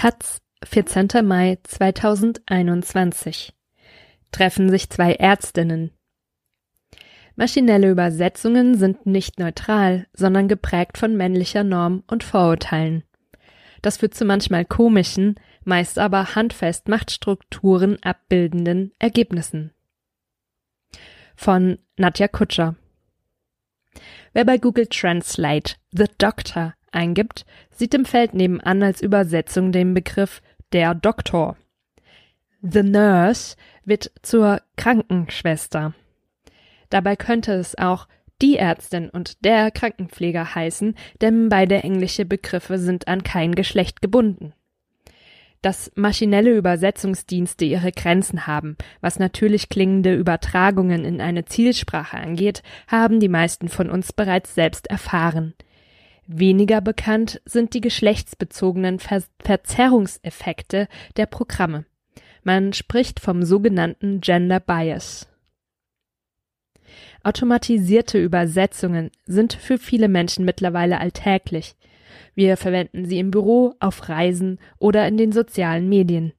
Taz, 14. Mai 2021. Treffen sich zwei Ärztinnen. Maschinelle Übersetzungen sind nicht neutral, sondern geprägt von männlicher Norm und Vorurteilen. Das führt zu manchmal komischen, meist aber handfest Machtstrukturen abbildenden Ergebnissen. Von Nadja Kutscher. Wer bei Google Translate The Doctor eingibt, sieht im Feld nebenan als Übersetzung den Begriff der Doktor. The Nurse wird zur Krankenschwester. Dabei könnte es auch die Ärztin und der Krankenpfleger heißen, denn beide englische Begriffe sind an kein Geschlecht gebunden. Dass maschinelle Übersetzungsdienste ihre Grenzen haben, was natürlich klingende Übertragungen in eine Zielsprache angeht, haben die meisten von uns bereits selbst erfahren. Weniger bekannt sind die geschlechtsbezogenen Ver Verzerrungseffekte der Programme. Man spricht vom sogenannten Gender Bias. Automatisierte Übersetzungen sind für viele Menschen mittlerweile alltäglich. Wir verwenden sie im Büro, auf Reisen oder in den sozialen Medien.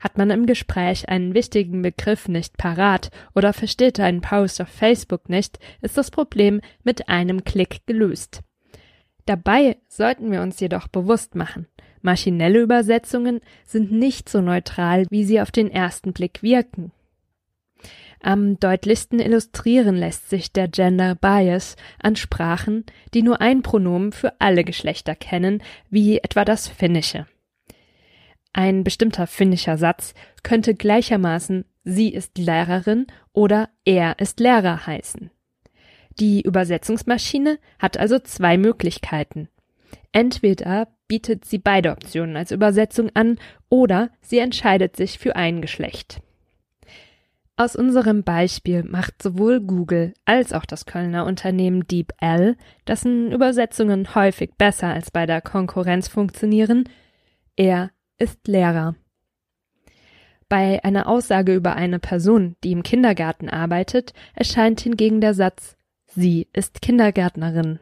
Hat man im Gespräch einen wichtigen Begriff nicht parat oder versteht einen Post auf Facebook nicht, ist das Problem mit einem Klick gelöst. Dabei sollten wir uns jedoch bewusst machen, maschinelle Übersetzungen sind nicht so neutral, wie sie auf den ersten Blick wirken. Am deutlichsten illustrieren lässt sich der Gender Bias an Sprachen, die nur ein Pronomen für alle Geschlechter kennen, wie etwa das Finnische. Ein bestimmter finnischer Satz könnte gleichermaßen sie ist Lehrerin oder er ist Lehrer heißen. Die Übersetzungsmaschine hat also zwei Möglichkeiten. Entweder bietet sie beide Optionen als Übersetzung an oder sie entscheidet sich für ein Geschlecht. Aus unserem Beispiel macht sowohl Google als auch das Kölner Unternehmen DeepL, dessen Übersetzungen häufig besser als bei der Konkurrenz funktionieren, er ist Lehrer. Bei einer Aussage über eine Person, die im Kindergarten arbeitet, erscheint hingegen der Satz Sie ist Kindergärtnerin.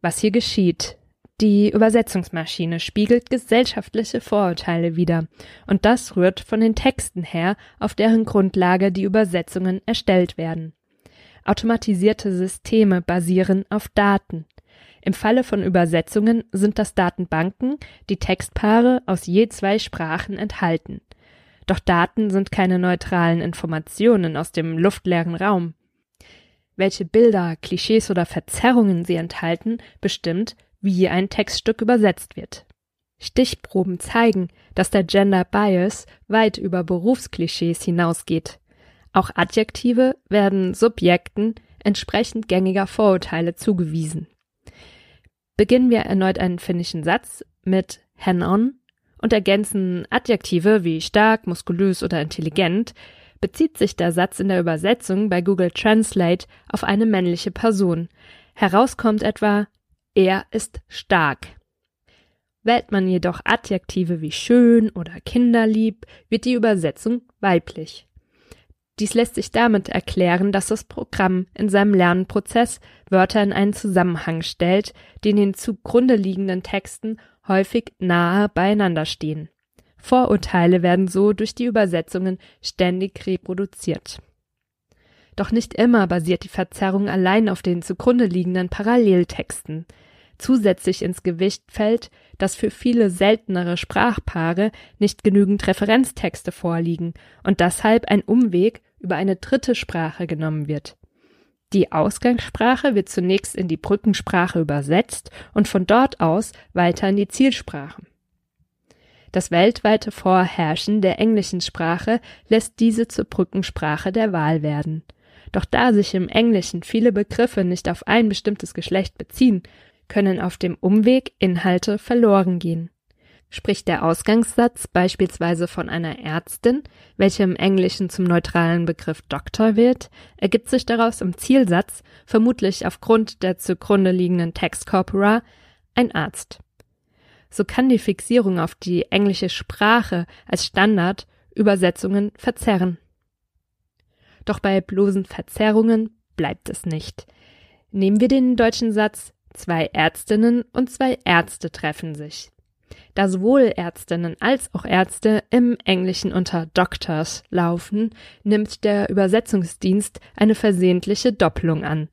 Was hier geschieht. Die Übersetzungsmaschine spiegelt gesellschaftliche Vorurteile wider, und das rührt von den Texten her, auf deren Grundlage die Übersetzungen erstellt werden. Automatisierte Systeme basieren auf Daten. Im Falle von Übersetzungen sind das Datenbanken, die Textpaare aus je zwei Sprachen enthalten. Doch Daten sind keine neutralen Informationen aus dem luftleeren Raum. Welche Bilder, Klischees oder Verzerrungen sie enthalten, bestimmt, wie ein Textstück übersetzt wird. Stichproben zeigen, dass der Gender Bias weit über Berufsklischees hinausgeht. Auch Adjektive werden Subjekten entsprechend gängiger Vorurteile zugewiesen. Beginnen wir erneut einen finnischen Satz mit hen-on und ergänzen Adjektive wie stark, muskulös oder intelligent, bezieht sich der Satz in der Übersetzung bei Google Translate auf eine männliche Person. Herauskommt etwa er ist stark. Wählt man jedoch Adjektive wie schön oder kinderlieb, wird die Übersetzung weiblich. Dies lässt sich damit erklären, dass das Programm in seinem Lernprozess Wörter in einen Zusammenhang stellt, die in den zugrunde liegenden Texten häufig nahe beieinander stehen. Vorurteile werden so durch die Übersetzungen ständig reproduziert. Doch nicht immer basiert die Verzerrung allein auf den zugrunde liegenden Paralleltexten. Zusätzlich ins Gewicht fällt, dass für viele seltenere Sprachpaare nicht genügend Referenztexte vorliegen und deshalb ein Umweg über eine dritte Sprache genommen wird. Die Ausgangssprache wird zunächst in die Brückensprache übersetzt und von dort aus weiter in die Zielsprache. Das weltweite Vorherrschen der englischen Sprache lässt diese zur Brückensprache der Wahl werden. Doch da sich im Englischen viele Begriffe nicht auf ein bestimmtes Geschlecht beziehen, können auf dem Umweg Inhalte verloren gehen. Spricht der Ausgangssatz beispielsweise von einer Ärztin, welche im Englischen zum neutralen Begriff Doktor wird, ergibt sich daraus im Zielsatz, vermutlich aufgrund der zugrunde liegenden Textcorpora, ein Arzt so kann die Fixierung auf die englische Sprache als Standard Übersetzungen verzerren. Doch bei bloßen Verzerrungen bleibt es nicht. Nehmen wir den deutschen Satz Zwei Ärztinnen und zwei Ärzte treffen sich. Da sowohl Ärztinnen als auch Ärzte im Englischen unter Doctors laufen, nimmt der Übersetzungsdienst eine versehentliche Doppelung an.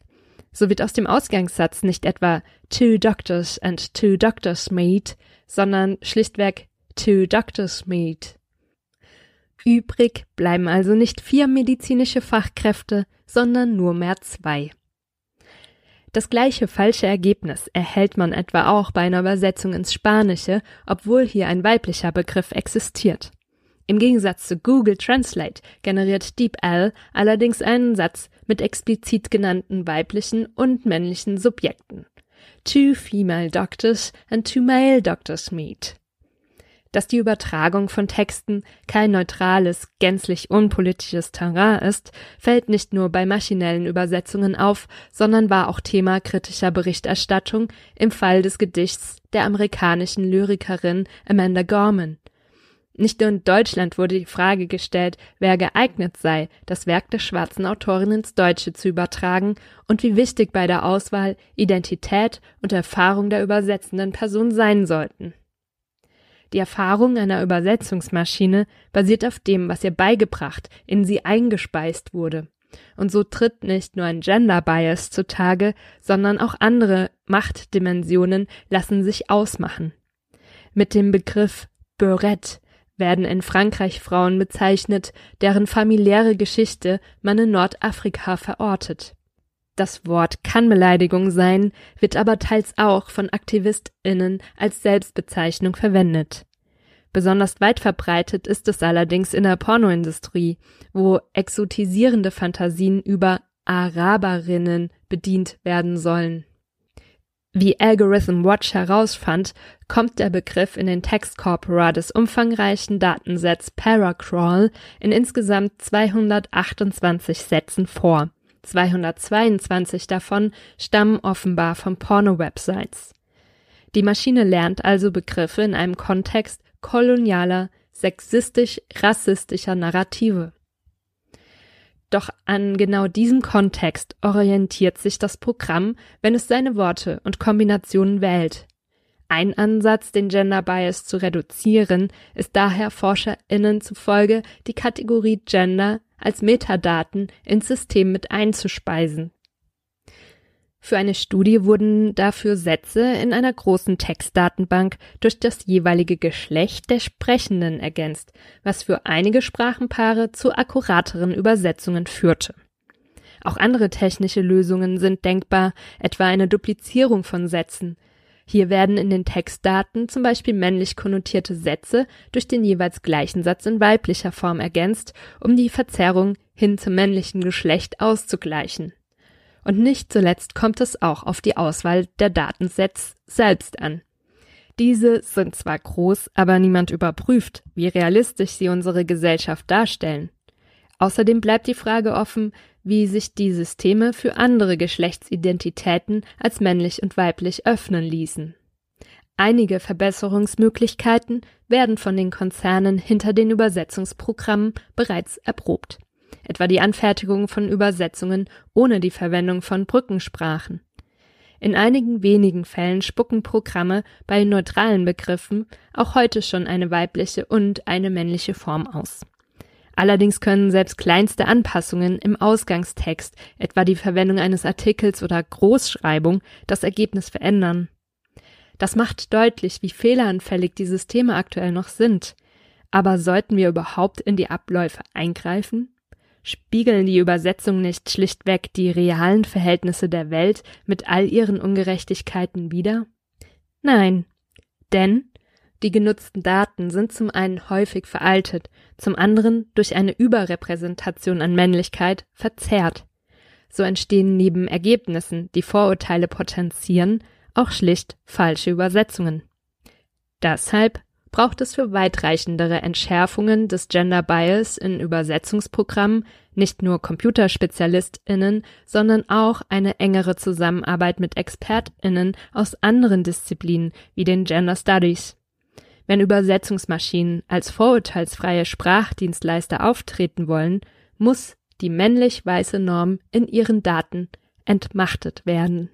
So wird aus dem Ausgangssatz nicht etwa two doctors and two doctors meet, sondern schlichtweg two doctors meet. Übrig bleiben also nicht vier medizinische Fachkräfte, sondern nur mehr zwei. Das gleiche falsche Ergebnis erhält man etwa auch bei einer Übersetzung ins Spanische, obwohl hier ein weiblicher Begriff existiert. Im Gegensatz zu Google Translate generiert DeepL allerdings einen Satz mit explizit genannten weiblichen und männlichen Subjekten. Two female doctors and two male doctors meet dass die Übertragung von Texten kein neutrales, gänzlich unpolitisches Terrain ist, fällt nicht nur bei maschinellen Übersetzungen auf, sondern war auch Thema kritischer Berichterstattung im Fall des Gedichts der amerikanischen Lyrikerin Amanda Gorman. Nicht nur in Deutschland wurde die Frage gestellt, wer geeignet sei, das Werk der schwarzen Autorin ins Deutsche zu übertragen und wie wichtig bei der Auswahl Identität und Erfahrung der übersetzenden Person sein sollten. Die Erfahrung einer Übersetzungsmaschine basiert auf dem, was ihr beigebracht, in sie eingespeist wurde. Und so tritt nicht nur ein Gender Bias zutage, sondern auch andere Machtdimensionen lassen sich ausmachen. Mit dem Begriff Beurette werden in Frankreich Frauen bezeichnet, deren familiäre Geschichte man in Nordafrika verortet. Das Wort kann Beleidigung sein, wird aber teils auch von AktivistInnen als Selbstbezeichnung verwendet. Besonders weit verbreitet ist es allerdings in der Pornoindustrie, wo exotisierende Fantasien über Araberinnen bedient werden sollen. Wie Algorithm Watch herausfand, kommt der Begriff in den Textcorpora des umfangreichen Datensets Paracrawl in insgesamt 228 Sätzen vor. 222 davon stammen offenbar von Porno-Websites. Die Maschine lernt also Begriffe in einem Kontext kolonialer, sexistisch-rassistischer Narrative. Doch an genau diesem Kontext orientiert sich das Programm, wenn es seine Worte und Kombinationen wählt. Ein Ansatz, den Gender Bias zu reduzieren, ist daher ForscherInnen zufolge die Kategorie Gender als Metadaten ins System mit einzuspeisen. Für eine Studie wurden dafür Sätze in einer großen Textdatenbank durch das jeweilige Geschlecht der Sprechenden ergänzt, was für einige Sprachenpaare zu akkurateren Übersetzungen führte. Auch andere technische Lösungen sind denkbar, etwa eine Duplizierung von Sätzen. Hier werden in den Textdaten zum Beispiel männlich konnotierte Sätze durch den jeweils gleichen Satz in weiblicher Form ergänzt, um die Verzerrung hin zum männlichen Geschlecht auszugleichen. Und nicht zuletzt kommt es auch auf die Auswahl der Datensets selbst an. Diese sind zwar groß, aber niemand überprüft, wie realistisch sie unsere Gesellschaft darstellen. Außerdem bleibt die Frage offen, wie sich die Systeme für andere Geschlechtsidentitäten als männlich und weiblich öffnen ließen. Einige Verbesserungsmöglichkeiten werden von den Konzernen hinter den Übersetzungsprogrammen bereits erprobt etwa die Anfertigung von Übersetzungen ohne die Verwendung von Brückensprachen. In einigen wenigen Fällen spucken Programme bei neutralen Begriffen auch heute schon eine weibliche und eine männliche Form aus. Allerdings können selbst kleinste Anpassungen im Ausgangstext, etwa die Verwendung eines Artikels oder Großschreibung, das Ergebnis verändern. Das macht deutlich, wie fehleranfällig die Systeme aktuell noch sind. Aber sollten wir überhaupt in die Abläufe eingreifen? Spiegeln die Übersetzungen nicht schlichtweg die realen Verhältnisse der Welt mit all ihren Ungerechtigkeiten wider? Nein, denn die genutzten Daten sind zum einen häufig veraltet, zum anderen durch eine Überrepräsentation an Männlichkeit verzerrt. So entstehen neben Ergebnissen, die Vorurteile potenzieren, auch schlicht falsche Übersetzungen. Deshalb braucht es für weitreichendere Entschärfungen des Gender Bias in Übersetzungsprogrammen nicht nur Computerspezialistinnen, sondern auch eine engere Zusammenarbeit mit Expertinnen aus anderen Disziplinen wie den Gender Studies. Wenn Übersetzungsmaschinen als vorurteilsfreie Sprachdienstleister auftreten wollen, muss die männlich weiße Norm in ihren Daten entmachtet werden.